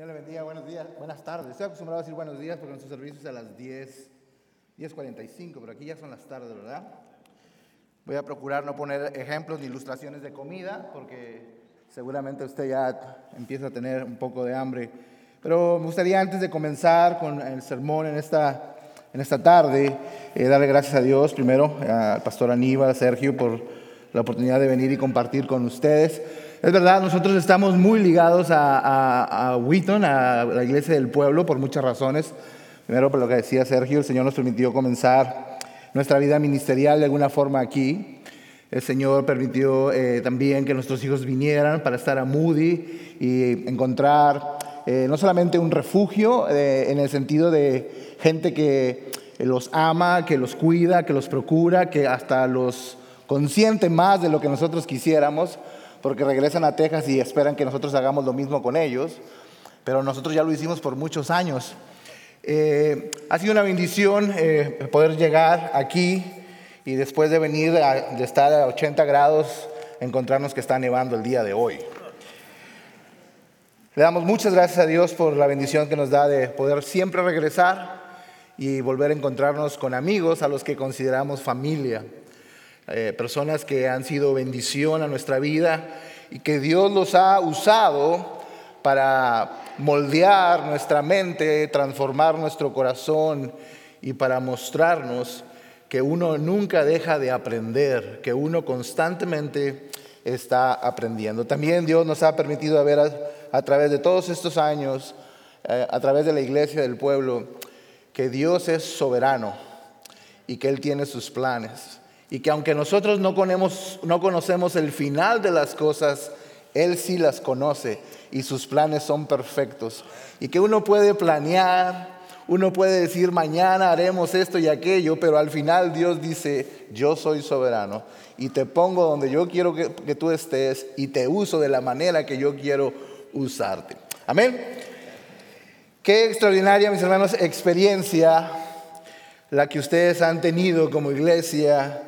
Señor le bendiga, buenos días, buenas tardes. Estoy acostumbrado a decir buenos días porque nuestro servicio es a las 10, 10.45, pero aquí ya son las tardes, ¿verdad? Voy a procurar no poner ejemplos ni ilustraciones de comida porque seguramente usted ya empieza a tener un poco de hambre. Pero me gustaría antes de comenzar con el sermón en esta, en esta tarde, eh, darle gracias a Dios primero, al pastor Aníbal, a Sergio, por la oportunidad de venir y compartir con ustedes. Es verdad, nosotros estamos muy ligados a, a, a Wheaton, a la iglesia del pueblo, por muchas razones. Primero, por lo que decía Sergio, el Señor nos permitió comenzar nuestra vida ministerial de alguna forma aquí. El Señor permitió eh, también que nuestros hijos vinieran para estar a Moody y encontrar eh, no solamente un refugio eh, en el sentido de gente que los ama, que los cuida, que los procura, que hasta los consiente más de lo que nosotros quisiéramos, porque regresan a Texas y esperan que nosotros hagamos lo mismo con ellos, pero nosotros ya lo hicimos por muchos años. Eh, ha sido una bendición eh, poder llegar aquí y después de venir, a, de estar a 80 grados, encontrarnos que está nevando el día de hoy. Le damos muchas gracias a Dios por la bendición que nos da de poder siempre regresar y volver a encontrarnos con amigos a los que consideramos familia. Eh, personas que han sido bendición a nuestra vida y que Dios los ha usado para moldear nuestra mente, transformar nuestro corazón y para mostrarnos que uno nunca deja de aprender, que uno constantemente está aprendiendo. También Dios nos ha permitido ver a, través de todos estos años, eh, a través de la iglesia del pueblo, que Dios es soberano y que Él tiene sus planes. Y que aunque nosotros no, conocemos, no conocemos el final de las cosas, Él sí las conoce y sus planes son perfectos. Y que uno puede planear, uno puede decir mañana haremos esto y aquello, pero al final Dios dice, yo soy soberano y te pongo donde yo quiero que, que tú estés y te uso de la manera que yo quiero usarte. Amén. Qué extraordinaria, mis hermanos, experiencia la que ustedes han tenido como iglesia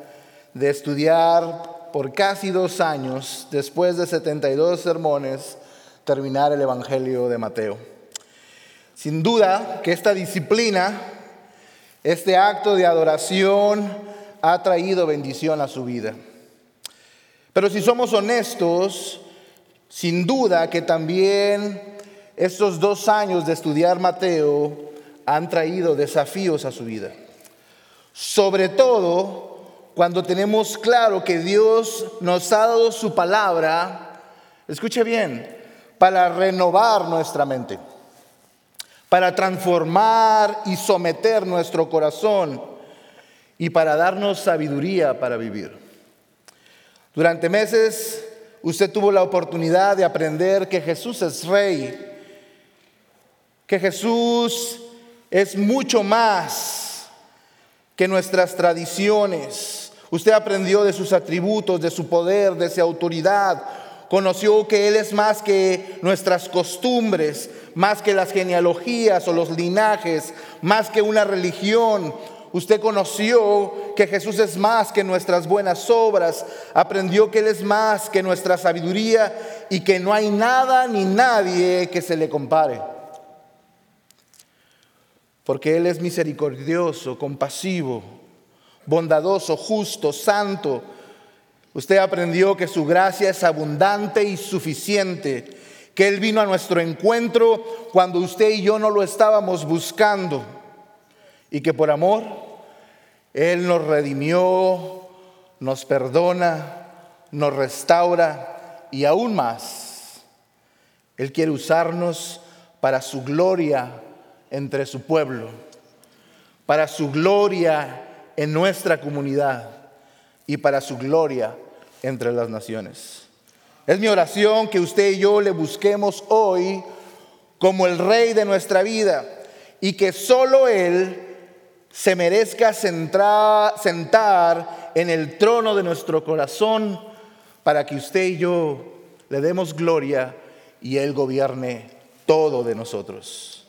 de estudiar por casi dos años, después de 72 sermones, terminar el Evangelio de Mateo. Sin duda que esta disciplina, este acto de adoración, ha traído bendición a su vida. Pero si somos honestos, sin duda que también estos dos años de estudiar Mateo han traído desafíos a su vida. Sobre todo cuando tenemos claro que Dios nos ha dado su palabra, escuche bien, para renovar nuestra mente, para transformar y someter nuestro corazón y para darnos sabiduría para vivir. Durante meses usted tuvo la oportunidad de aprender que Jesús es rey, que Jesús es mucho más que nuestras tradiciones Usted aprendió de sus atributos, de su poder, de su autoridad. Conoció que Él es más que nuestras costumbres, más que las genealogías o los linajes, más que una religión. Usted conoció que Jesús es más que nuestras buenas obras, aprendió que Él es más que nuestra sabiduría y que no hay nada ni nadie que se le compare. Porque Él es misericordioso, compasivo, bondadoso, justo, santo. Usted aprendió que su gracia es abundante y suficiente, que Él vino a nuestro encuentro cuando usted y yo no lo estábamos buscando y que por amor Él nos redimió, nos perdona, nos restaura y aún más, Él quiere usarnos para su gloria entre su pueblo, para su gloria en nuestra comunidad y para su gloria entre las naciones. Es mi oración que usted y yo le busquemos hoy como el rey de nuestra vida y que solo Él se merezca sentar, sentar en el trono de nuestro corazón para que usted y yo le demos gloria y Él gobierne todo de nosotros.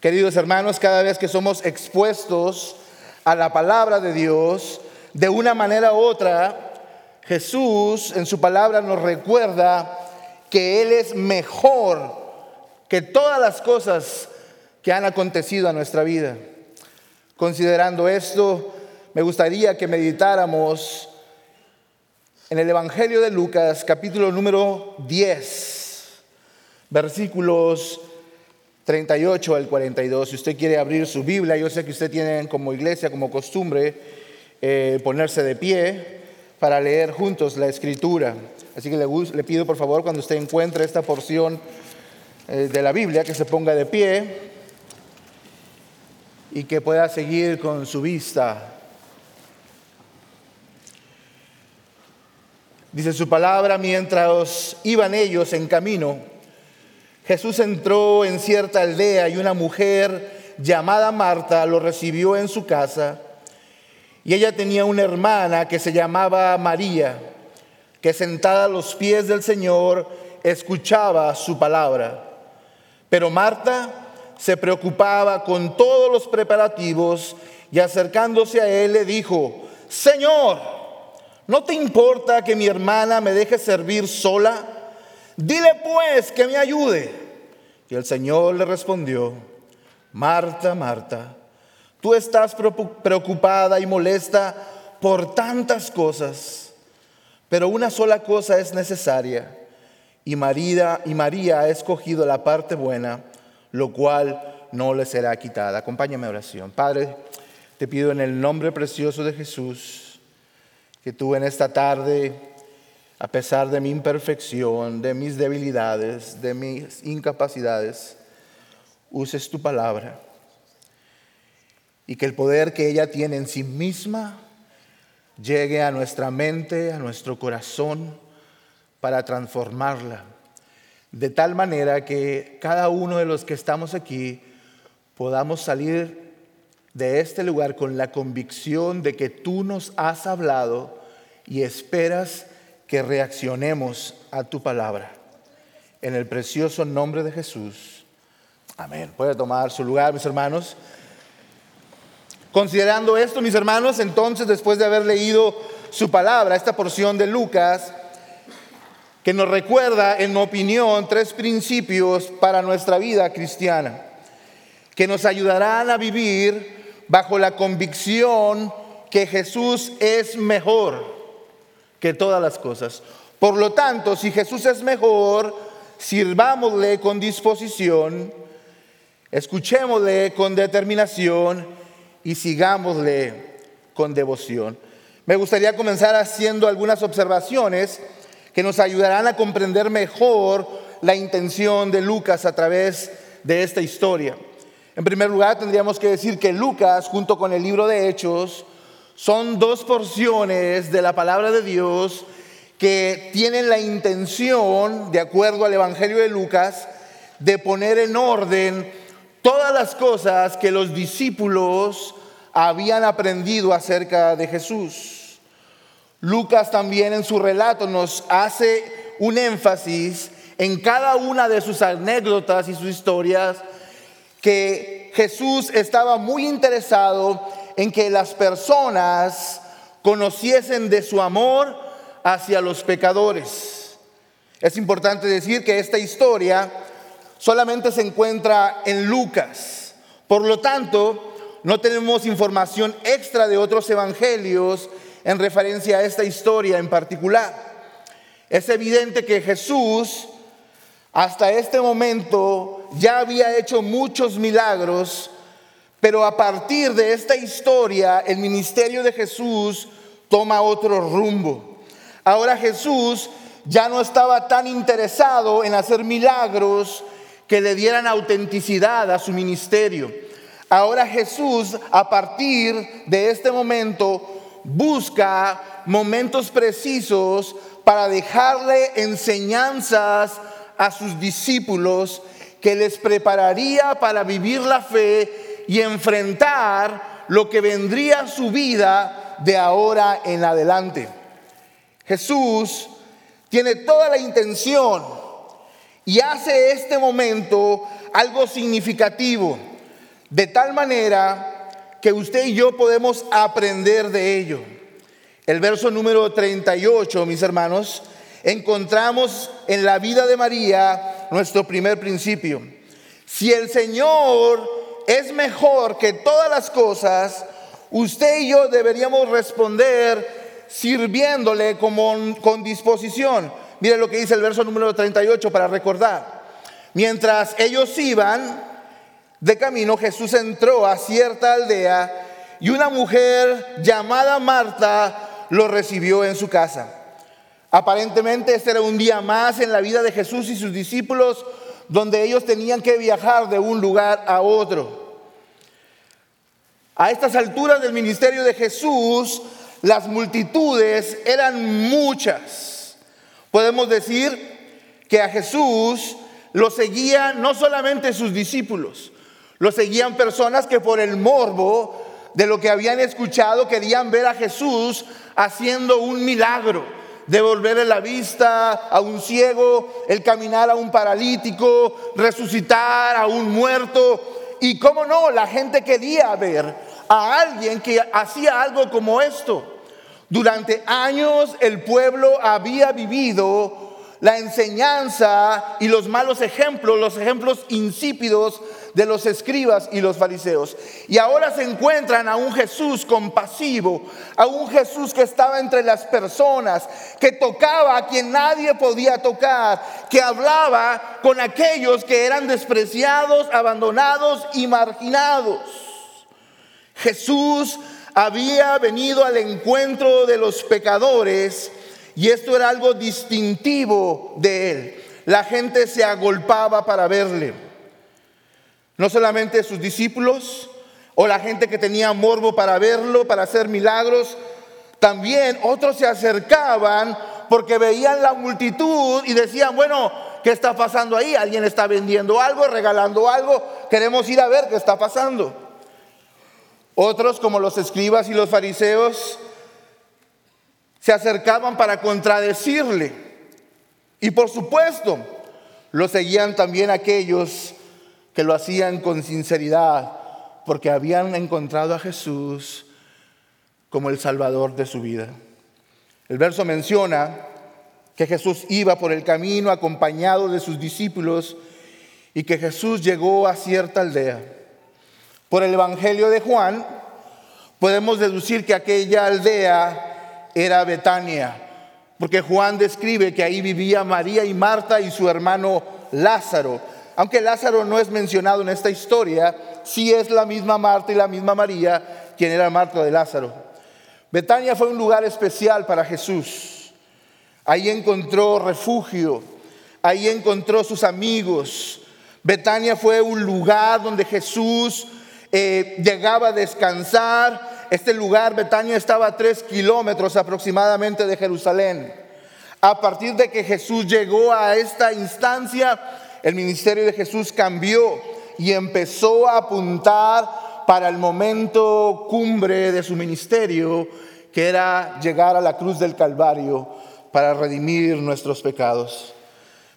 Queridos hermanos, cada vez que somos expuestos a la palabra de Dios, de una manera u otra, Jesús en su palabra nos recuerda que Él es mejor que todas las cosas que han acontecido a nuestra vida. Considerando esto, me gustaría que meditáramos en el Evangelio de Lucas, capítulo número 10, versículos 38 al 42. Si usted quiere abrir su Biblia, yo sé que usted tiene como iglesia, como costumbre, eh, ponerse de pie para leer juntos la escritura. Así que le, pido por favor cuando usted encuentre esta porción eh, de la Biblia que se ponga de pie y que pueda seguir con su vista. Dice su palabra, mientras iban ellos en camino, Jesús entró en cierta aldea y una mujer llamada Marta lo recibió en su casa. Y ella tenía una hermana que se llamaba María, que sentada a los pies del Señor escuchaba su palabra. Pero Marta se preocupaba con todos los preparativos y acercándose a él le dijo, Señor, ¿no te importa que mi hermana me deje servir sola? Dile pues que me ayude. Y el Señor le respondió, Marta, Marta, tú estás preocupada y molesta por tantas cosas, pero una sola cosa es necesaria y María, y María ha escogido la parte buena, lo cual no le será quitada. Acompáñame a oración. Padre, te pido en el nombre precioso de Jesús que tú en esta tarde, a pesar de mi imperfección, de mis debilidades, de mis incapacidades, uses tu palabra. Y que el poder que ella tiene en sí misma llegue a nuestra mente, a nuestro corazón, para transformarla, de tal manera que cada uno de los que estamos aquí podamos salir de este lugar con la convicción de que tú nos has hablado y esperas que reaccionemos a tu palabra. En el precioso nombre de Jesús. Amén. Puede tomar su lugar, mis hermanos. Considerando esto, mis hermanos, entonces después de haber leído su palabra, esta porción de Lucas, que nos recuerda, en mi opinión, tres principios para nuestra vida cristiana, que nos ayudarán a vivir bajo la convicción que Jesús es mejor que todas las cosas. Por lo tanto, si Jesús es mejor, sirvámosle con disposición, escuchémosle con determinación y sigámosle con devoción. Me gustaría comenzar haciendo algunas observaciones que nos ayudarán a comprender mejor la intención de Lucas a través de esta historia. En primer lugar, tendríamos que decir que Lucas, junto con el libro de Hechos, son dos porciones de la palabra de Dios que tienen la intención, de acuerdo al Evangelio de Lucas, de poner en orden todas las cosas que los discípulos habían aprendido acerca de Jesús. Lucas también en su relato nos hace un énfasis en cada una de sus anécdotas y sus historias que Jesús estaba muy interesado en que las personas conociesen de su amor hacia los pecadores. Es importante decir que esta historia solamente se encuentra en Lucas. Por lo tanto, no tenemos información extra de otros evangelios en referencia a esta historia en particular. Es evidente que Jesús hasta este momento ya había hecho muchos milagros, pero a partir de esta historia el ministerio de Jesús toma otro rumbo. Ahora Jesús ya no estaba tan interesado en hacer milagros que le dieran autenticidad a su ministerio. Ahora Jesús, a partir de este momento, busca momentos precisos para dejarle enseñanzas a sus discípulos que les prepararía para vivir la fe y enfrentar lo que vendría a su vida de ahora en adelante. Jesús tiene toda la intención y hace este momento algo significativo, de tal manera que usted y yo podemos aprender de ello. El verso número 38, mis hermanos, encontramos en la vida de María nuestro primer principio. Si el Señor es mejor que todas las cosas, usted y yo deberíamos responder sirviéndole como, con disposición. Mire lo que dice el verso número 38 para recordar. Mientras ellos iban de camino, Jesús entró a cierta aldea y una mujer llamada Marta lo recibió en su casa. Aparentemente este era un día más en la vida de Jesús y sus discípulos donde ellos tenían que viajar de un lugar a otro. A estas alturas del ministerio de Jesús, las multitudes eran muchas. Podemos decir que a Jesús lo seguían no solamente sus discípulos, lo seguían personas que por el morbo de lo que habían escuchado querían ver a Jesús haciendo un milagro devolverle la vista a un ciego, el caminar a un paralítico, resucitar a un muerto. Y cómo no, la gente quería ver a alguien que hacía algo como esto. Durante años el pueblo había vivido la enseñanza y los malos ejemplos, los ejemplos insípidos de los escribas y los fariseos. Y ahora se encuentran a un Jesús compasivo, a un Jesús que estaba entre las personas, que tocaba a quien nadie podía tocar, que hablaba con aquellos que eran despreciados, abandonados y marginados. Jesús había venido al encuentro de los pecadores y esto era algo distintivo de él. La gente se agolpaba para verle. No solamente sus discípulos o la gente que tenía morbo para verlo, para hacer milagros, también otros se acercaban porque veían la multitud y decían, bueno, ¿qué está pasando ahí? ¿Alguien está vendiendo algo, regalando algo? Queremos ir a ver qué está pasando. Otros, como los escribas y los fariseos, se acercaban para contradecirle. Y por supuesto, lo seguían también aquellos que lo hacían con sinceridad, porque habían encontrado a Jesús como el Salvador de su vida. El verso menciona que Jesús iba por el camino acompañado de sus discípulos y que Jesús llegó a cierta aldea. Por el Evangelio de Juan podemos deducir que aquella aldea era Betania, porque Juan describe que ahí vivía María y Marta y su hermano Lázaro. Aunque Lázaro no es mencionado en esta historia, sí es la misma Marta y la misma María quien era Marta de Lázaro. Betania fue un lugar especial para Jesús. Ahí encontró refugio, ahí encontró sus amigos. Betania fue un lugar donde Jesús eh, llegaba a descansar, este lugar, Betania, estaba a tres kilómetros aproximadamente de Jerusalén. A partir de que Jesús llegó a esta instancia, el ministerio de Jesús cambió y empezó a apuntar para el momento cumbre de su ministerio, que era llegar a la cruz del Calvario para redimir nuestros pecados.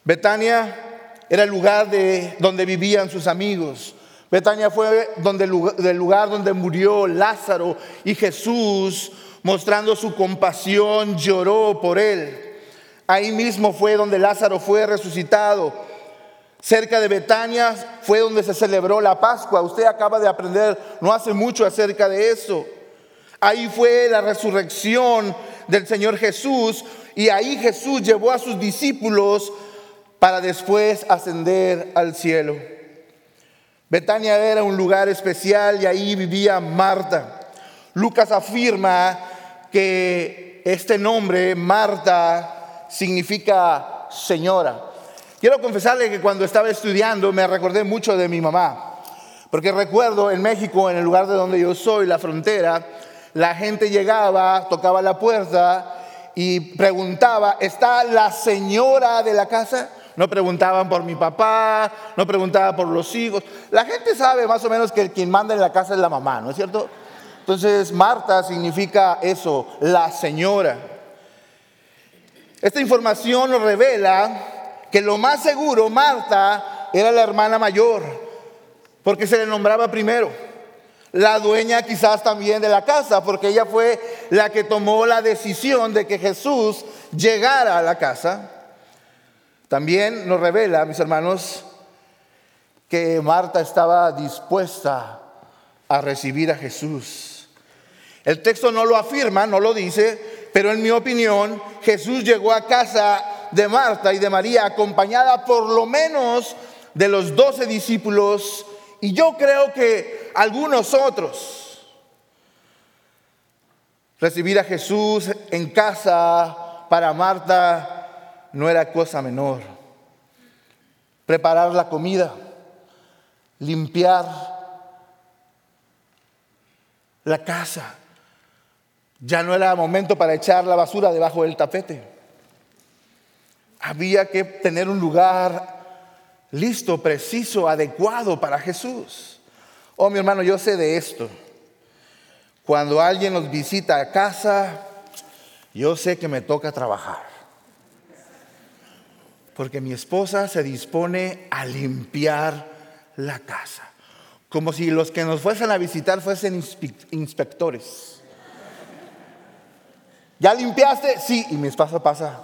Betania era el lugar de donde vivían sus amigos, Betania fue el lugar donde murió Lázaro y Jesús, mostrando su compasión, lloró por él. Ahí mismo fue donde Lázaro fue resucitado. Cerca de Betania fue donde se celebró la Pascua. Usted acaba de aprender no hace mucho acerca de eso. Ahí fue la resurrección del Señor Jesús y ahí Jesús llevó a sus discípulos para después ascender al cielo. Betania era un lugar especial y ahí vivía Marta. Lucas afirma que este nombre, Marta, significa señora. Quiero confesarle que cuando estaba estudiando me recordé mucho de mi mamá, porque recuerdo en México, en el lugar de donde yo soy, la frontera, la gente llegaba, tocaba la puerta y preguntaba, ¿está la señora de la casa? No preguntaban por mi papá, no preguntaban por los hijos. La gente sabe más o menos que quien manda en la casa es la mamá, ¿no es cierto? Entonces, Marta significa eso, la señora. Esta información nos revela que lo más seguro, Marta era la hermana mayor, porque se le nombraba primero. La dueña quizás también de la casa, porque ella fue la que tomó la decisión de que Jesús llegara a la casa. También nos revela, mis hermanos, que Marta estaba dispuesta a recibir a Jesús. El texto no lo afirma, no lo dice, pero en mi opinión Jesús llegó a casa de Marta y de María acompañada por lo menos de los doce discípulos y yo creo que algunos otros. Recibir a Jesús en casa para Marta no era cosa menor. Preparar la comida, limpiar la casa. Ya no era momento para echar la basura debajo del tapete. Había que tener un lugar listo, preciso, adecuado para Jesús. Oh, mi hermano, yo sé de esto. Cuando alguien nos visita a casa, yo sé que me toca trabajar. Porque mi esposa se dispone a limpiar la casa. Como si los que nos fuesen a visitar fuesen inspectores. ¿Ya limpiaste? Sí, y mi esposa pasa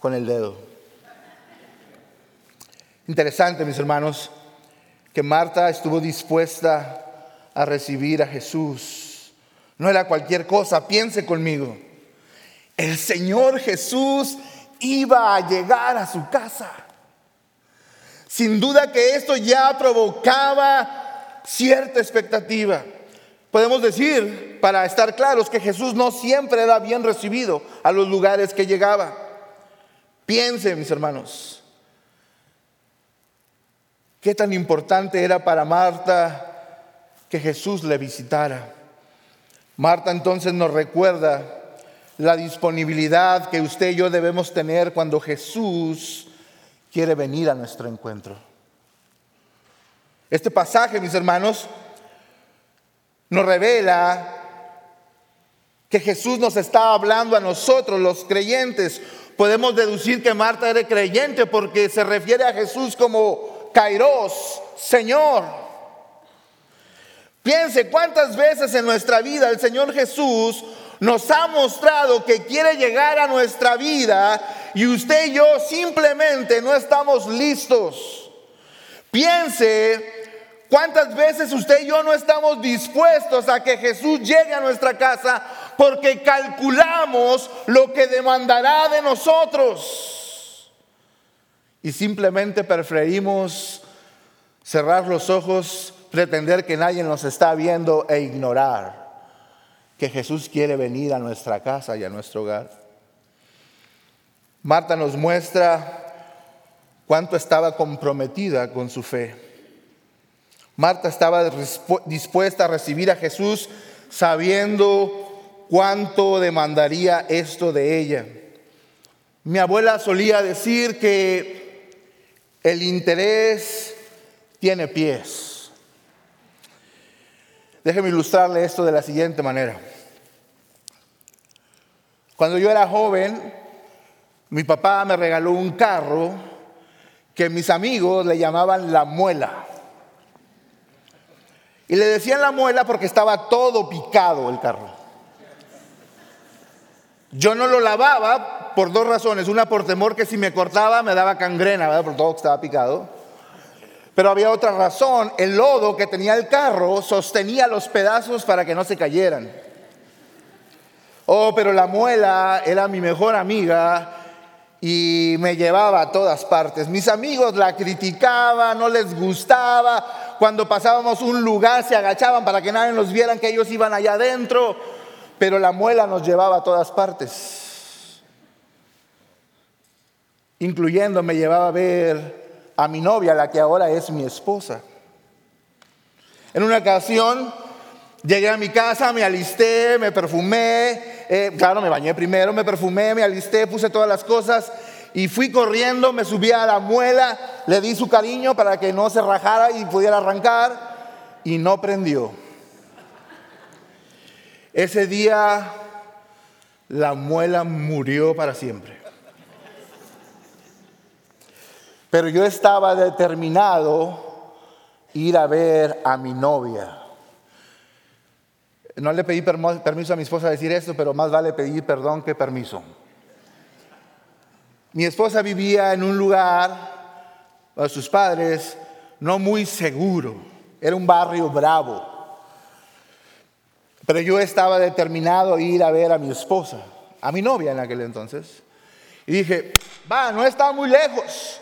con el dedo. Interesante, mis hermanos, que Marta estuvo dispuesta a recibir a Jesús. No era cualquier cosa, piense conmigo. El Señor Jesús iba a llegar a su casa. Sin duda que esto ya provocaba cierta expectativa. Podemos decir, para estar claros, que Jesús no siempre era bien recibido a los lugares que llegaba. Piense, mis hermanos, Qué tan importante era para Marta que Jesús le visitara. Marta entonces nos recuerda la disponibilidad que usted y yo debemos tener cuando Jesús quiere venir a nuestro encuentro. Este pasaje, mis hermanos, nos revela que Jesús nos está hablando a nosotros, los creyentes. Podemos deducir que Marta era creyente porque se refiere a Jesús como Kairos, Señor. Piense cuántas veces en nuestra vida el Señor Jesús nos ha mostrado que quiere llegar a nuestra vida y usted y yo simplemente no estamos listos. Piense cuántas veces usted y yo no estamos dispuestos a que Jesús llegue a nuestra casa porque calculamos lo que demandará de nosotros y simplemente preferimos cerrar los ojos, pretender que nadie nos está viendo e ignorar que Jesús quiere venir a nuestra casa y a nuestro hogar. Marta nos muestra cuánto estaba comprometida con su fe. Marta estaba dispuesta a recibir a Jesús sabiendo cuánto demandaría esto de ella. Mi abuela solía decir que el interés tiene pies. Déjeme ilustrarle esto de la siguiente manera. Cuando yo era joven, mi papá me regaló un carro que mis amigos le llamaban la muela. Y le decían la muela porque estaba todo picado el carro. Yo no lo lavaba por dos razones. Una por temor que si me cortaba me daba cangrena, ¿verdad? Por todo que estaba picado. Pero había otra razón. El lodo que tenía el carro sostenía los pedazos para que no se cayeran. Oh, pero la muela era mi mejor amiga y me llevaba a todas partes. Mis amigos la criticaban, no les gustaba. Cuando pasábamos un lugar se agachaban para que nadie nos vieran que ellos iban allá adentro pero la muela nos llevaba a todas partes, incluyendo me llevaba a ver a mi novia, la que ahora es mi esposa. En una ocasión llegué a mi casa, me alisté, me perfumé, eh, claro, me bañé primero, me perfumé, me alisté, puse todas las cosas y fui corriendo, me subí a la muela, le di su cariño para que no se rajara y pudiera arrancar y no prendió. Ese día la muela murió para siempre. Pero yo estaba determinado ir a ver a mi novia. No le pedí permiso a mi esposa a decir esto, pero más vale pedir perdón que permiso. Mi esposa vivía en un lugar, sus padres no muy seguro. Era un barrio bravo. Pero yo estaba determinado a ir a ver a mi esposa, a mi novia en aquel entonces. Y dije, va, no está muy lejos.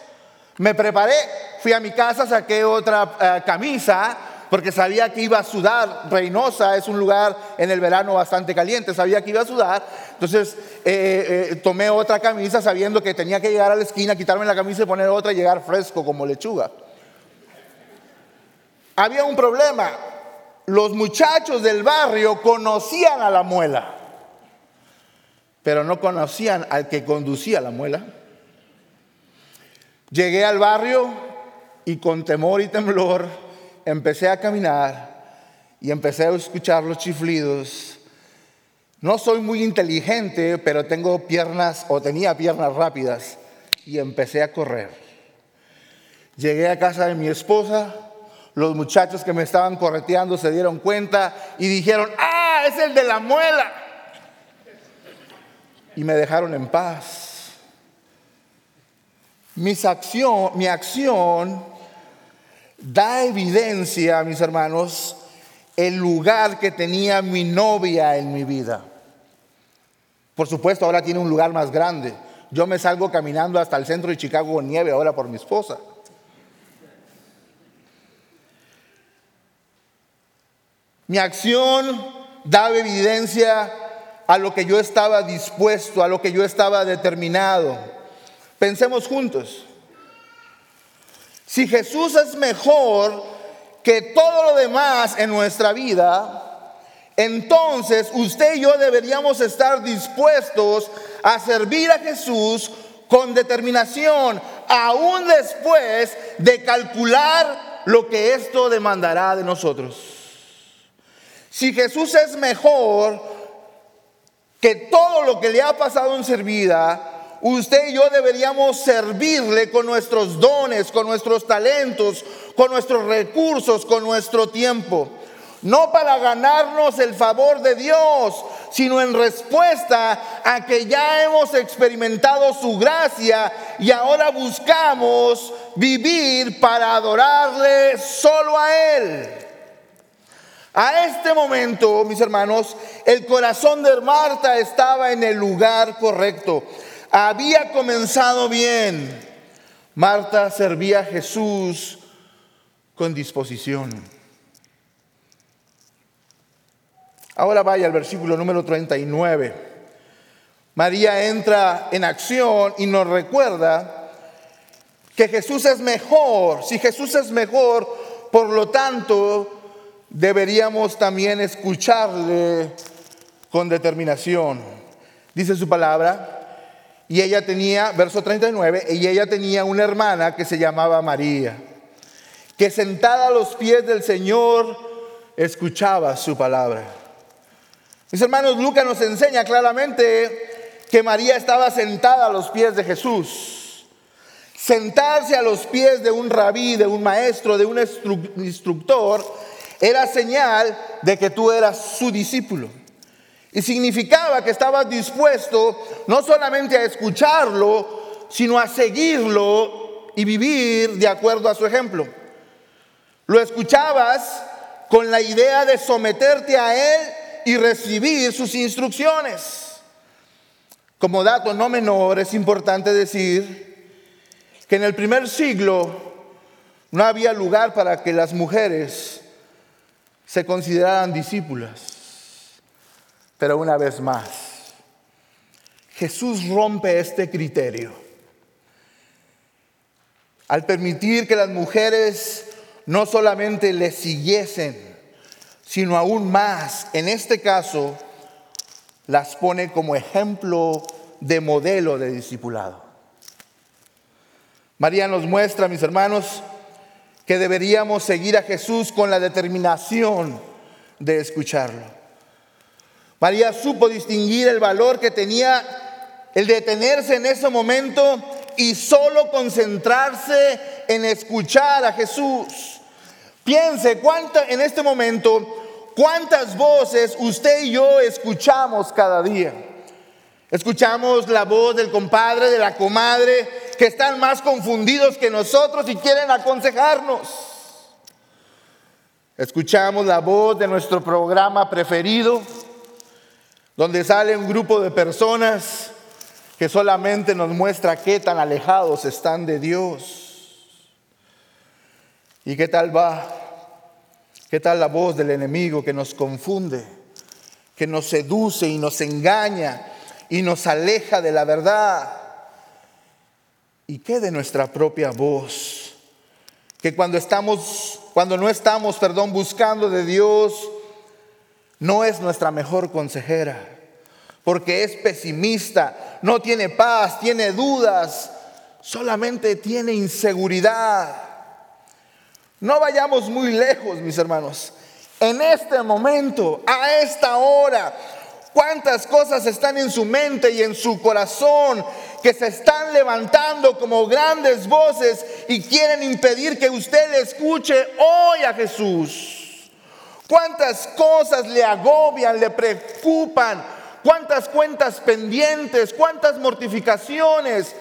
Me preparé, fui a mi casa, saqué otra eh, camisa, porque sabía que iba a sudar. Reynosa es un lugar en el verano bastante caliente, sabía que iba a sudar. Entonces eh, eh, tomé otra camisa sabiendo que tenía que llegar a la esquina, quitarme la camisa y poner otra y llegar fresco como lechuga. Había un problema. Los muchachos del barrio conocían a la muela, pero no conocían al que conducía la muela. Llegué al barrio y con temor y temblor empecé a caminar y empecé a escuchar los chiflidos. No soy muy inteligente, pero tengo piernas o tenía piernas rápidas y empecé a correr. Llegué a casa de mi esposa, los muchachos que me estaban correteando se dieron cuenta y dijeron, ah, es el de la muela. Y me dejaron en paz. Mis acción, mi acción da evidencia, mis hermanos, el lugar que tenía mi novia en mi vida. Por supuesto, ahora tiene un lugar más grande. Yo me salgo caminando hasta el centro de Chicago con nieve ahora por mi esposa. Mi acción daba evidencia a lo que yo estaba dispuesto, a lo que yo estaba determinado. Pensemos juntos. Si Jesús es mejor que todo lo demás en nuestra vida, entonces usted y yo deberíamos estar dispuestos a servir a Jesús con determinación, aún después de calcular lo que esto demandará de nosotros. Si Jesús es mejor que todo lo que le ha pasado en su vida, usted y yo deberíamos servirle con nuestros dones, con nuestros talentos, con nuestros recursos, con nuestro tiempo. No para ganarnos el favor de Dios, sino en respuesta a que ya hemos experimentado su gracia y ahora buscamos vivir para adorarle solo a Él. A este momento, mis hermanos, el corazón de Marta estaba en el lugar correcto. Había comenzado bien. Marta servía a Jesús con disposición. Ahora vaya al versículo número 39. María entra en acción y nos recuerda que Jesús es mejor. Si Jesús es mejor, por lo tanto, deberíamos también escucharle con determinación. Dice su palabra, y ella tenía, verso 39, y ella tenía una hermana que se llamaba María, que sentada a los pies del Señor escuchaba su palabra. Mis hermanos, Lucas nos enseña claramente que María estaba sentada a los pies de Jesús. Sentarse a los pies de un rabí, de un maestro, de un instructor, era señal de que tú eras su discípulo. Y significaba que estabas dispuesto no solamente a escucharlo, sino a seguirlo y vivir de acuerdo a su ejemplo. Lo escuchabas con la idea de someterte a él y recibir sus instrucciones. Como dato no menor, es importante decir que en el primer siglo no había lugar para que las mujeres se consideraban discípulas. Pero una vez más, Jesús rompe este criterio al permitir que las mujeres no solamente le siguiesen, sino aún más, en este caso, las pone como ejemplo de modelo de discipulado. María nos muestra, mis hermanos, que deberíamos seguir a Jesús con la determinación de escucharlo. María supo distinguir el valor que tenía el detenerse en ese momento y solo concentrarse en escuchar a Jesús. Piense cuánta, en este momento cuántas voces usted y yo escuchamos cada día. Escuchamos la voz del compadre, de la comadre, que están más confundidos que nosotros y quieren aconsejarnos. Escuchamos la voz de nuestro programa preferido, donde sale un grupo de personas que solamente nos muestra qué tan alejados están de Dios. ¿Y qué tal va? ¿Qué tal la voz del enemigo que nos confunde, que nos seduce y nos engaña y nos aleja de la verdad? ¿Y qué de nuestra propia voz? Que cuando estamos cuando no estamos, perdón, buscando de Dios, no es nuestra mejor consejera, porque es pesimista, no tiene paz, tiene dudas, solamente tiene inseguridad. No vayamos muy lejos, mis hermanos. En este momento, a esta hora, cuántas cosas están en su mente y en su corazón que se están levantando como grandes voces y quieren impedir que usted escuche hoy a Jesús. Cuántas cosas le agobian, le preocupan, cuántas cuentas pendientes, cuántas mortificaciones,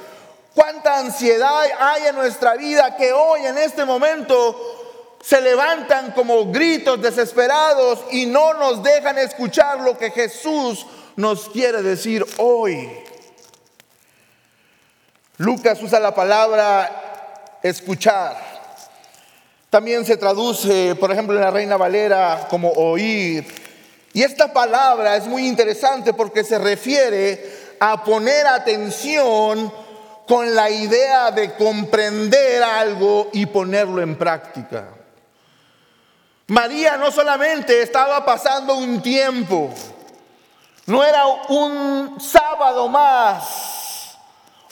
cuánta ansiedad hay en nuestra vida que hoy en este momento se levantan como gritos desesperados y no nos dejan escuchar lo que Jesús nos quiere decir hoy. Lucas usa la palabra escuchar. También se traduce, por ejemplo, en la Reina Valera como oír. Y esta palabra es muy interesante porque se refiere a poner atención con la idea de comprender algo y ponerlo en práctica. María no solamente estaba pasando un tiempo, no era un sábado más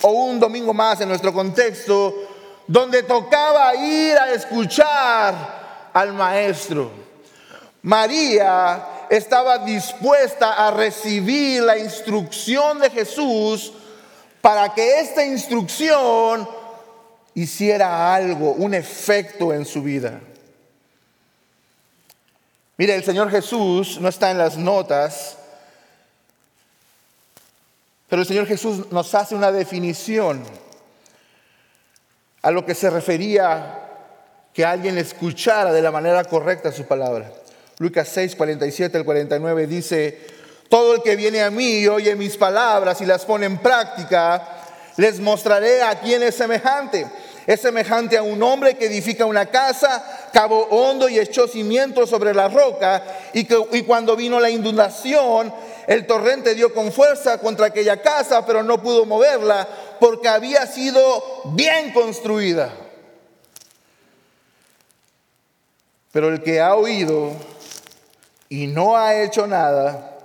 o un domingo más en nuestro contexto, donde tocaba ir a escuchar al maestro. María estaba dispuesta a recibir la instrucción de Jesús para que esta instrucción hiciera algo, un efecto en su vida. Mire, el Señor Jesús no está en las notas, pero el Señor Jesús nos hace una definición a lo que se refería que alguien escuchara de la manera correcta su palabra. Lucas 6, 47 al 49 dice, todo el que viene a mí y oye mis palabras y las pone en práctica, les mostraré a quién es semejante es semejante a un hombre que edifica una casa, cavó hondo y echó cimientos sobre la roca, y, que, y cuando vino la inundación, el torrente dio con fuerza contra aquella casa, pero no pudo moverla porque había sido bien construida. Pero el que ha oído y no ha hecho nada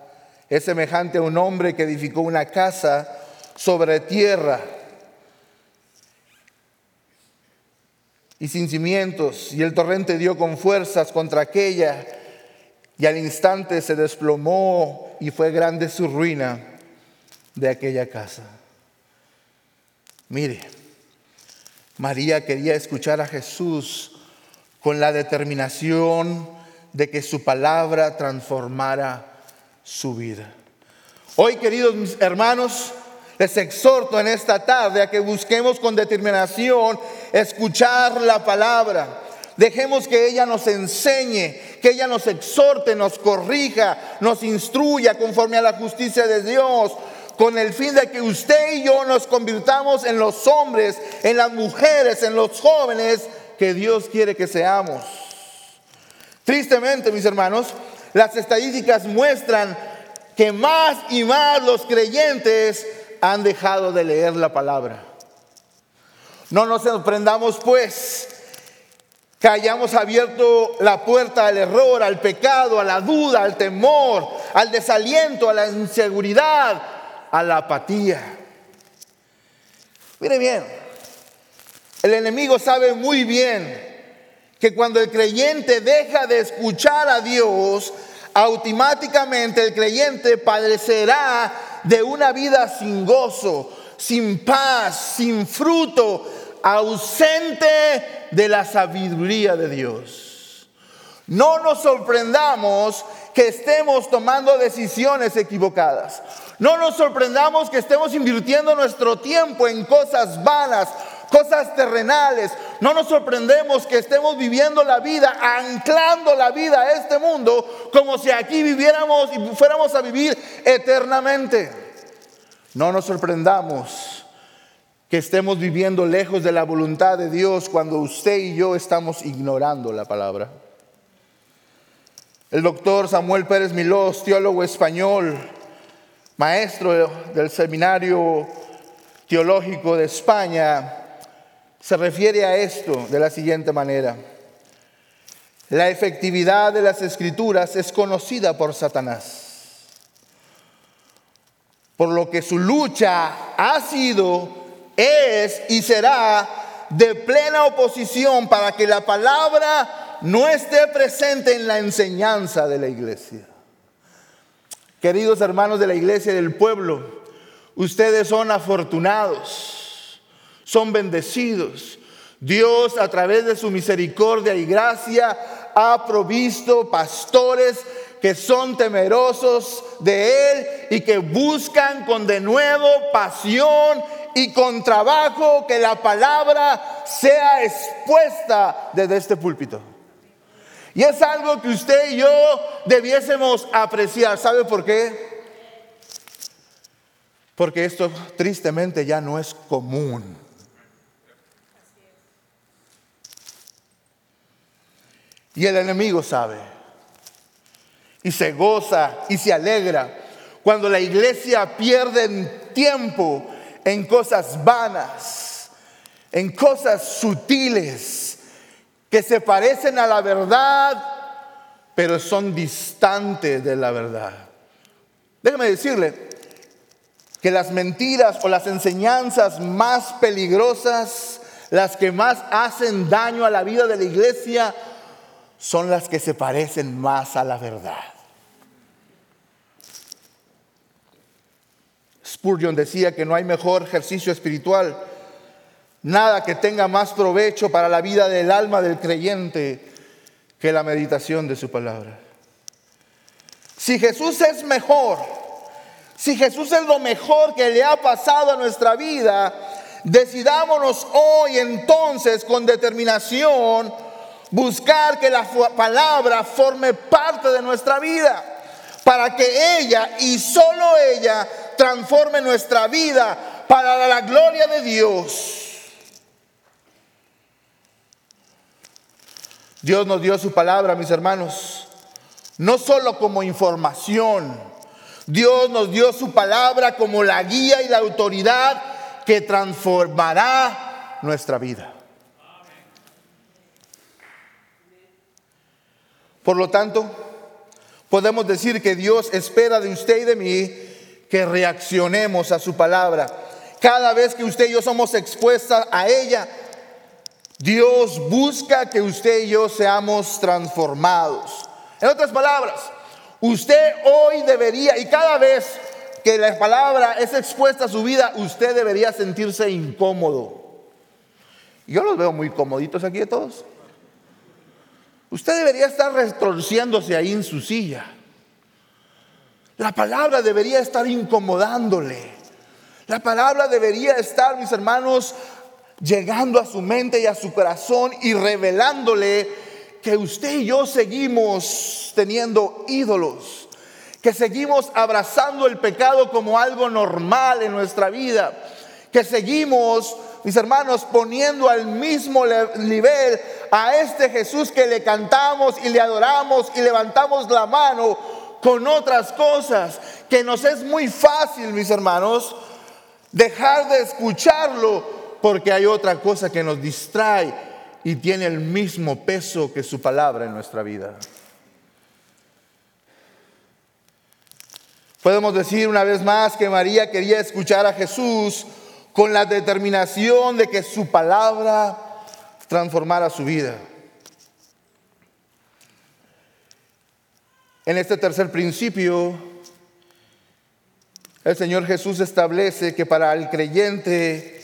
es semejante a un hombre que edificó una casa sobre tierra y sin cimientos, y el torrente dio con fuerzas contra aquella, y al instante se desplomó y fue grande su ruina de aquella casa. Mire, María quería escuchar a Jesús con la determinación de que su palabra transformara su vida. Hoy, queridos hermanos, les exhorto en esta tarde a que busquemos con determinación escuchar la palabra. Dejemos que ella nos enseñe, que ella nos exhorte, nos corrija, nos instruya conforme a la justicia de Dios, con el fin de que usted y yo nos convirtamos en los hombres, en las mujeres, en los jóvenes que Dios quiere que seamos. Tristemente, mis hermanos, las estadísticas muestran que más y más los creyentes han dejado de leer la palabra. No nos sorprendamos pues que hayamos abierto la puerta al error, al pecado, a la duda, al temor, al desaliento, a la inseguridad, a la apatía. Mire bien, el enemigo sabe muy bien que cuando el creyente deja de escuchar a Dios, automáticamente el creyente padecerá de una vida sin gozo, sin paz, sin fruto, ausente de la sabiduría de Dios. No nos sorprendamos que estemos tomando decisiones equivocadas. No nos sorprendamos que estemos invirtiendo nuestro tiempo en cosas vanas, cosas terrenales. No nos sorprendemos que estemos viviendo la vida, anclando la vida a este mundo, como si aquí viviéramos y fuéramos a vivir eternamente. No nos sorprendamos que estemos viviendo lejos de la voluntad de Dios cuando usted y yo estamos ignorando la palabra. El doctor Samuel Pérez Milós, teólogo español, maestro del seminario teológico de España, se refiere a esto de la siguiente manera. La efectividad de las escrituras es conocida por Satanás, por lo que su lucha ha sido, es y será de plena oposición para que la palabra no esté presente en la enseñanza de la iglesia. Queridos hermanos de la iglesia y del pueblo, ustedes son afortunados, son bendecidos. Dios a través de su misericordia y gracia ha provisto pastores que son temerosos de Él y que buscan con de nuevo pasión y con trabajo que la palabra sea expuesta desde este púlpito. Y es algo que usted y yo debiésemos apreciar. ¿Sabe por qué? Porque esto tristemente ya no es común. Y el enemigo sabe. Y se goza y se alegra cuando la iglesia pierde tiempo en cosas vanas, en cosas sutiles que se parecen a la verdad, pero son distantes de la verdad. Déjeme decirle que las mentiras o las enseñanzas más peligrosas, las que más hacen daño a la vida de la iglesia, son las que se parecen más a la verdad. Decía que no hay mejor ejercicio espiritual Nada que tenga más provecho para la vida del alma del creyente que la meditación de su palabra. Si Jesús es mejor, si Jesús es lo mejor que le ha pasado a nuestra vida, decidámonos hoy entonces con determinación buscar que la palabra forme parte de nuestra vida, para que ella y solo ella transforme nuestra vida para la gloria de Dios. Dios nos dio su palabra, mis hermanos, no solo como información. Dios nos dio su palabra como la guía y la autoridad que transformará nuestra vida. Por lo tanto, podemos decir que Dios espera de usted y de mí que reaccionemos a su palabra. Cada vez que usted y yo somos expuestas a ella, Dios busca que usted y yo seamos transformados. En otras palabras, usted hoy debería, y cada vez que la palabra es expuesta a su vida, usted debería sentirse incómodo. Yo los veo muy comoditos aquí de todos. Usted debería estar retorciéndose ahí en su silla. La palabra debería estar incomodándole. La palabra debería estar, mis hermanos, llegando a su mente y a su corazón y revelándole que usted y yo seguimos teniendo ídolos, que seguimos abrazando el pecado como algo normal en nuestra vida, que seguimos, mis hermanos, poniendo al mismo nivel a este Jesús que le cantamos y le adoramos y levantamos la mano con otras cosas, que nos es muy fácil, mis hermanos, dejar de escucharlo porque hay otra cosa que nos distrae y tiene el mismo peso que su palabra en nuestra vida. Podemos decir una vez más que María quería escuchar a Jesús con la determinación de que su palabra transformara su vida. En este tercer principio, el Señor Jesús establece que para el creyente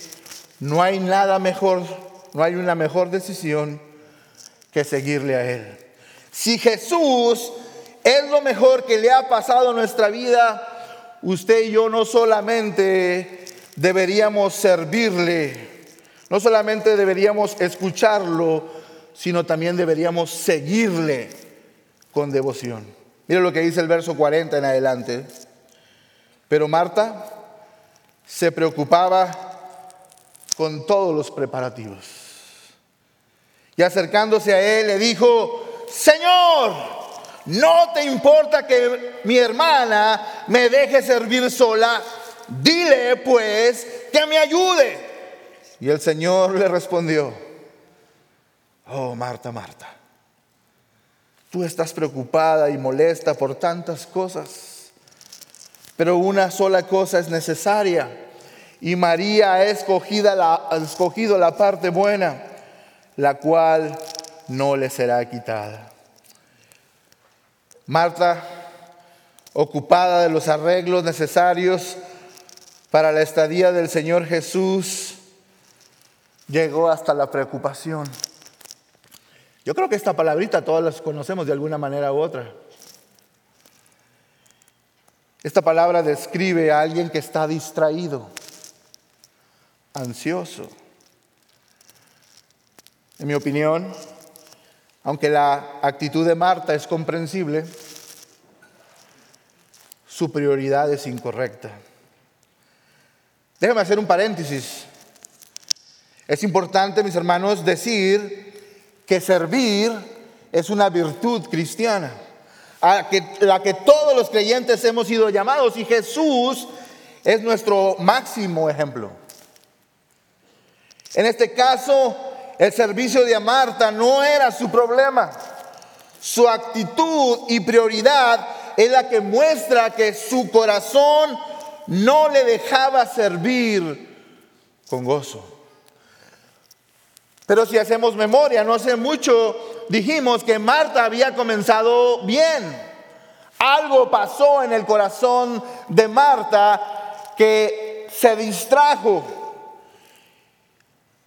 no hay nada mejor, no hay una mejor decisión que seguirle a Él. Si Jesús es lo mejor que le ha pasado a nuestra vida, usted y yo no solamente deberíamos servirle, no solamente deberíamos escucharlo, sino también deberíamos seguirle con devoción. Mira lo que dice el verso 40 en adelante. Pero Marta se preocupaba con todos los preparativos. Y acercándose a él le dijo, Señor, no te importa que mi hermana me deje servir sola, dile pues que me ayude. Y el Señor le respondió, oh Marta, Marta, tú estás preocupada y molesta por tantas cosas, pero una sola cosa es necesaria y María ha escogido la, ha escogido la parte buena, la cual no le será quitada. Marta, ocupada de los arreglos necesarios para la estadía del Señor Jesús, llegó hasta la preocupación. Yo creo que esta palabrita todas las conocemos de alguna manera u otra. Esta palabra describe a alguien que está distraído, ansioso. En mi opinión, aunque la actitud de Marta es comprensible, su prioridad es incorrecta. Déjame hacer un paréntesis. Es importante, mis hermanos, decir que servir es una virtud cristiana, a la que todos los creyentes hemos sido llamados y Jesús es nuestro máximo ejemplo. En este caso, el servicio de Marta no era su problema. Su actitud y prioridad es la que muestra que su corazón no le dejaba servir con gozo. Pero si hacemos memoria, no hace mucho dijimos que Marta había comenzado bien. Algo pasó en el corazón de Marta que se distrajo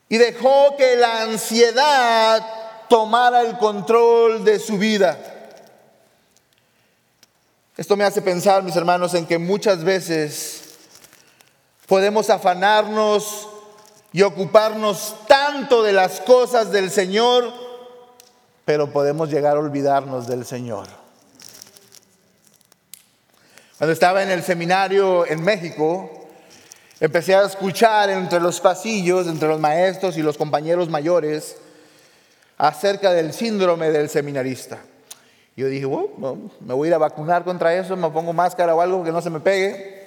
y dejó que la ansiedad tomara el control de su vida. Esto me hace pensar, mis hermanos, en que muchas veces podemos afanarnos y ocuparnos tanto de las cosas del Señor, pero podemos llegar a olvidarnos del Señor. Cuando estaba en el seminario en México, empecé a escuchar entre los pasillos, entre los maestros y los compañeros mayores, acerca del síndrome del seminarista. Yo dije, bueno, me voy a ir a vacunar contra eso, me pongo máscara o algo que no se me pegue.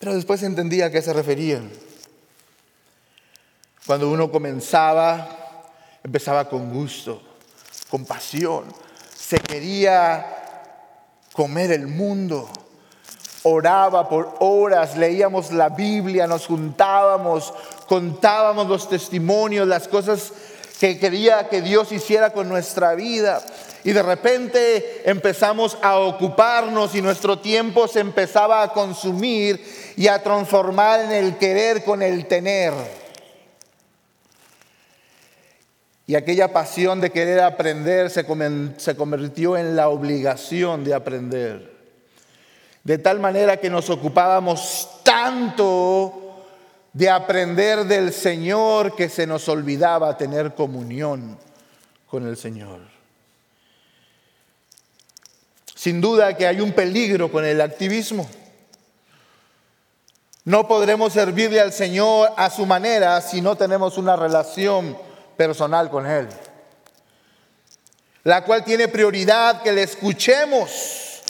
Pero después entendía a qué se referían. Cuando uno comenzaba, empezaba con gusto, con pasión. Se quería comer el mundo. Oraba por horas, leíamos la Biblia, nos juntábamos, contábamos los testimonios, las cosas que quería que Dios hiciera con nuestra vida. Y de repente empezamos a ocuparnos y nuestro tiempo se empezaba a consumir y a transformar en el querer con el tener. Y aquella pasión de querer aprender se, convirtió en la obligación de aprender. De tal manera que nos ocupábamos tanto de aprender del Señor que se nos olvidaba tener comunión con el Señor. Sin duda que hay un peligro con el activismo. No podremos servirle al Señor a su manera si no tenemos una relación personal con Él, la cual tiene prioridad que le escuchemos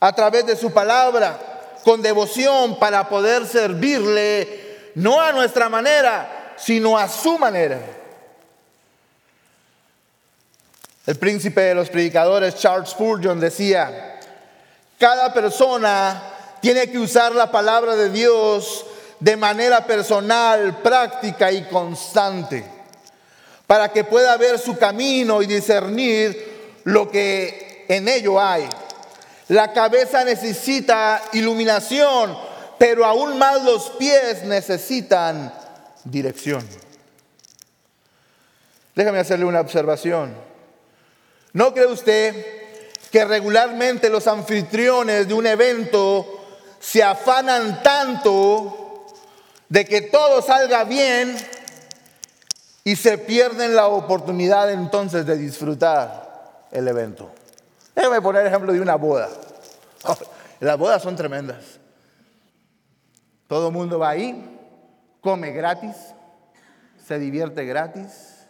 a través de su palabra con devoción para poder servirle no a nuestra manera, sino a su manera. El príncipe de los predicadores Charles Spurgeon decía, cada persona tiene que usar la palabra de Dios de manera personal, práctica y constante para que pueda ver su camino y discernir lo que en ello hay. La cabeza necesita iluminación, pero aún más los pies necesitan dirección. Déjame hacerle una observación. ¿No cree usted que regularmente los anfitriones de un evento se afanan tanto de que todo salga bien y se pierden la oportunidad entonces de disfrutar el evento? Déjame poner ejemplo de una boda. Las bodas son tremendas. Todo el mundo va ahí, come gratis, se divierte gratis.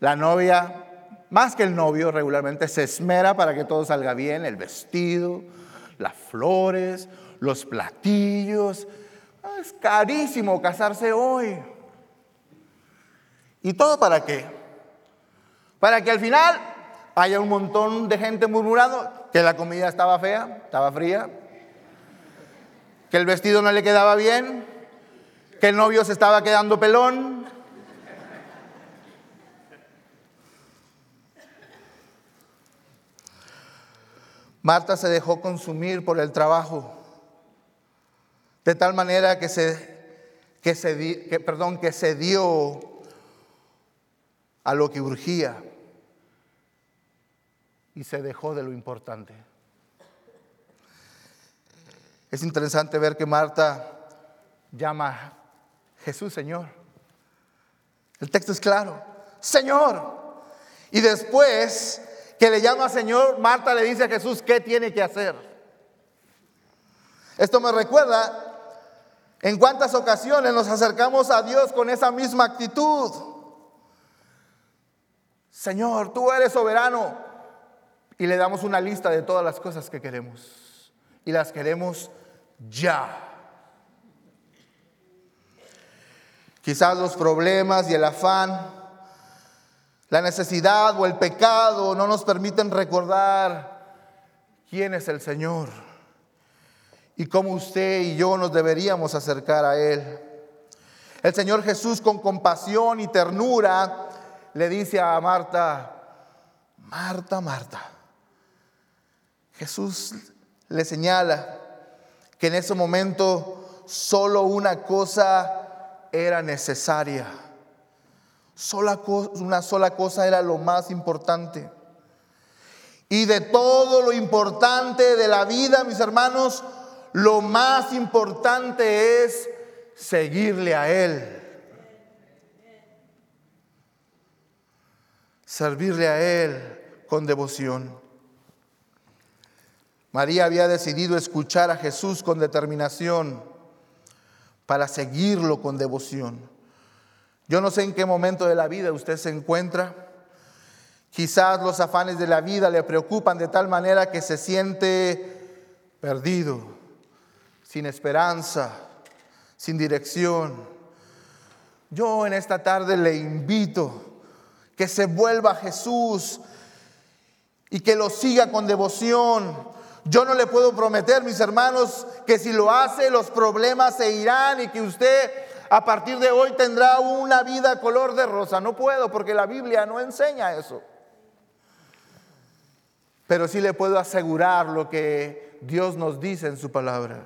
La novia más que el novio regularmente se esmera para que todo salga bien, el vestido, las flores, los platillos. Es carísimo casarse hoy. ¿Y todo para qué? Para que al final haya un montón de gente murmurando que la comida estaba fea, estaba fría, que el vestido no le quedaba bien, que el novio se estaba quedando pelón, Marta se dejó consumir por el trabajo, de tal manera que se, que se, perdón, que se dio a lo que urgía y se dejó de lo importante. Es interesante ver que Marta llama Jesús Señor. El texto es claro, Señor. Y después que le llama Señor, Marta le dice a Jesús qué tiene que hacer. Esto me recuerda en cuántas ocasiones nos acercamos a Dios con esa misma actitud. Señor, tú eres soberano. Y le damos una lista de todas las cosas que queremos. Y las queremos ya. Quizás los problemas y el afán la necesidad o el pecado no nos permiten recordar quién es el Señor y cómo usted y yo nos deberíamos acercar a Él. El Señor Jesús con compasión y ternura le dice a Marta, Marta, Marta. Jesús le señala que en ese momento solo una cosa era necesaria una sola cosa era lo más importante. Y de todo lo importante de la vida, mis hermanos, lo más importante es seguirle a Él. Servirle a Él con devoción. María había decidido escuchar a Jesús con determinación para seguirlo con devoción. Yo no sé en qué momento de la vida usted se encuentra. Quizás los afanes de la vida le preocupan de tal manera que se siente perdido, sin esperanza, sin dirección. Yo en esta tarde le invito que se vuelva a Jesús y que lo siga con devoción. Yo no le puedo prometer, mis hermanos, que si lo hace los problemas se irán y que usted a partir de hoy tendrá una vida color de rosa. No puedo porque la Biblia no enseña eso. Pero sí le puedo asegurar lo que Dios nos dice en su palabra.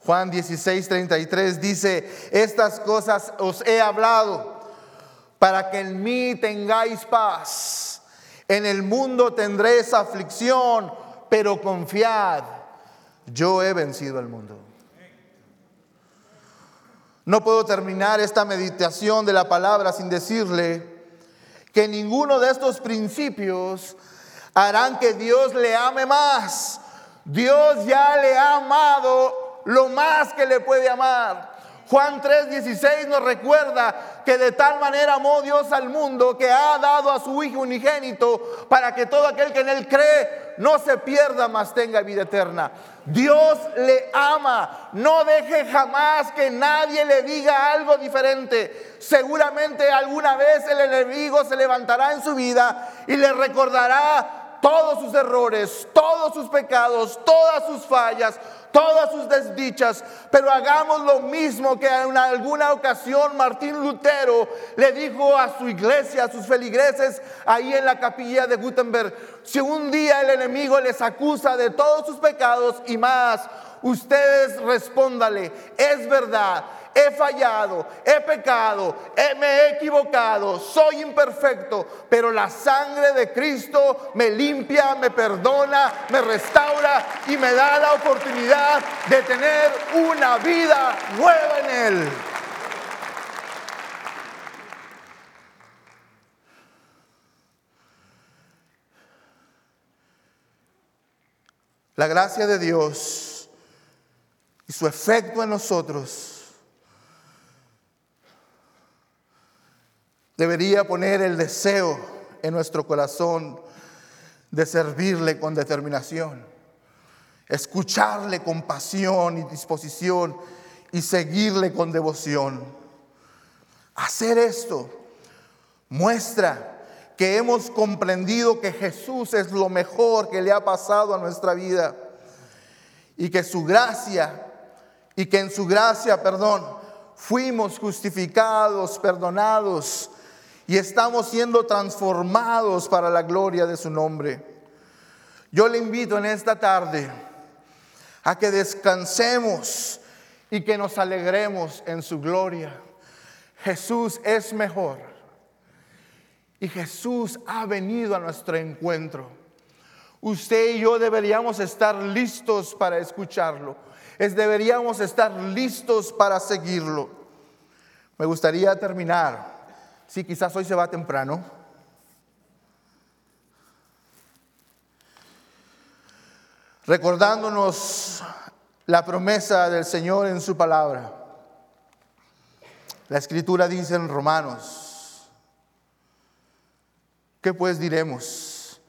Juan 16, 33 dice, estas cosas os he hablado para que en mí tengáis paz. En el mundo tendréis aflicción, pero confiad, yo he vencido al mundo. No puedo terminar esta meditación de la palabra sin decirle que ninguno de estos principios harán que Dios le ame más. Dios ya le ha amado lo más que le puede amar. Juan 3:16 nos recuerda que de tal manera amó Dios al mundo que ha dado a su Hijo unigénito para que todo aquel que en Él cree no se pierda, mas tenga vida eterna. Dios le ama. No deje jamás que nadie le diga algo diferente. Seguramente alguna vez el enemigo se levantará en su vida y le recordará todos sus errores, todos sus pecados, todas sus fallas, todas sus desdichas, pero hagamos lo mismo que en alguna ocasión Martín Lutero le dijo a su iglesia, a sus feligreses, ahí en la capilla de Gutenberg, si un día el enemigo les acusa de todos sus pecados y más, ustedes respóndale, es verdad, he fallado, he pecado, me he equivocado, soy imperfecto, pero la sangre de Cristo me limpia, me perdona, me restaura y me da la oportunidad de tener una vida nueva en Él. La gracia de Dios y su efecto en nosotros debería poner el deseo en nuestro corazón de servirle con determinación, escucharle con pasión y disposición y seguirle con devoción. Hacer esto muestra que hemos comprendido que Jesús es lo mejor que le ha pasado a nuestra vida y que su gracia y que en su gracia, perdón, fuimos justificados, perdonados y estamos siendo transformados para la gloria de su nombre. Yo le invito en esta tarde a que descansemos y que nos alegremos en su gloria. Jesús es mejor y Jesús ha venido a nuestro encuentro. Usted y yo deberíamos estar listos para escucharlo. Es, deberíamos estar listos para seguirlo. Me gustaría terminar Sí, quizás hoy se va temprano. Recordándonos la promesa del Señor en su palabra. La escritura dice en Romanos, ¿qué pues diremos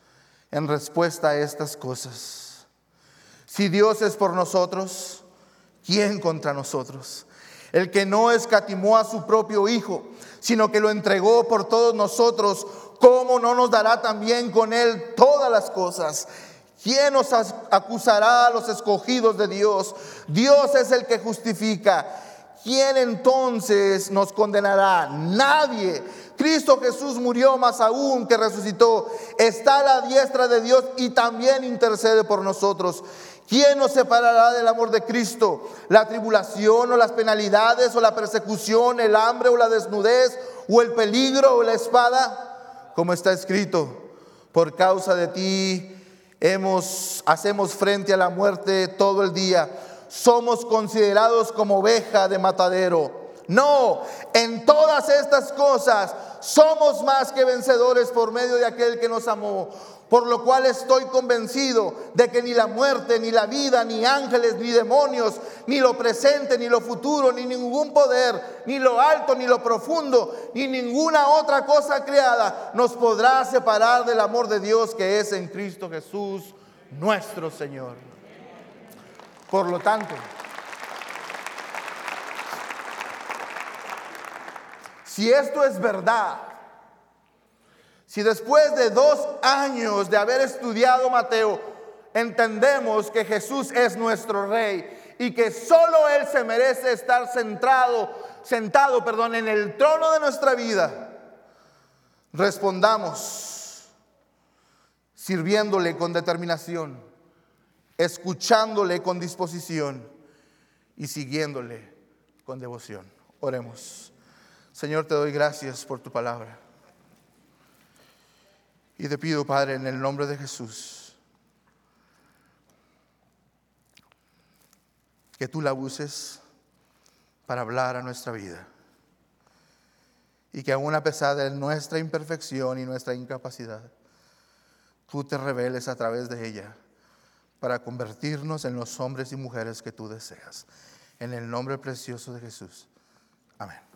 en respuesta a estas cosas? Si Dios es por nosotros, ¿quién contra nosotros? El que no escatimó a su propio Hijo, sino que lo entregó por todos nosotros, ¿cómo no nos dará también con Él todas las cosas? ¿Quién nos acusará a los escogidos de Dios? Dios es el que justifica. ¿Quién entonces nos condenará? Nadie. Cristo Jesús murió más aún que resucitó. Está a la diestra de Dios y también intercede por nosotros. ¿Quién nos separará del amor de Cristo? ¿La tribulación o las penalidades o la persecución, el hambre o la desnudez o el peligro o la espada? Como está escrito, por causa de ti hacemos frente a la muerte todo el día. Somos considerados como oveja de matadero. No, en todas estas cosas somos más que vencedores por medio de aquel que nos amó por lo cual estoy convencido de que ni la muerte, ni la vida, ni ángeles, ni demonios, ni lo presente, ni lo futuro, ni ningún poder, ni lo alto, ni lo profundo, ni ninguna otra cosa creada nos podrá separar del amor de Dios que es en Cristo Jesús, nuestro Señor. Por lo tanto, si esto es verdad, si después de dos años de haber estudiado Mateo, entendemos que Jesús es nuestro rey y que solo Él se merece estar centrado, sentado, perdón, en el trono de nuestra vida, respondamos sirviéndole con determinación, escuchándole con disposición y siguiéndole con devoción. Oremos. Señor, te doy gracias por tu palabra. Y te pido, Padre, en el nombre de Jesús, que tú la uses para hablar a nuestra vida. Y que aún a pesar de nuestra imperfección y nuestra incapacidad, tú te reveles a través de ella para convertirnos en los hombres y mujeres que tú deseas. En el nombre precioso de Jesús. Amén.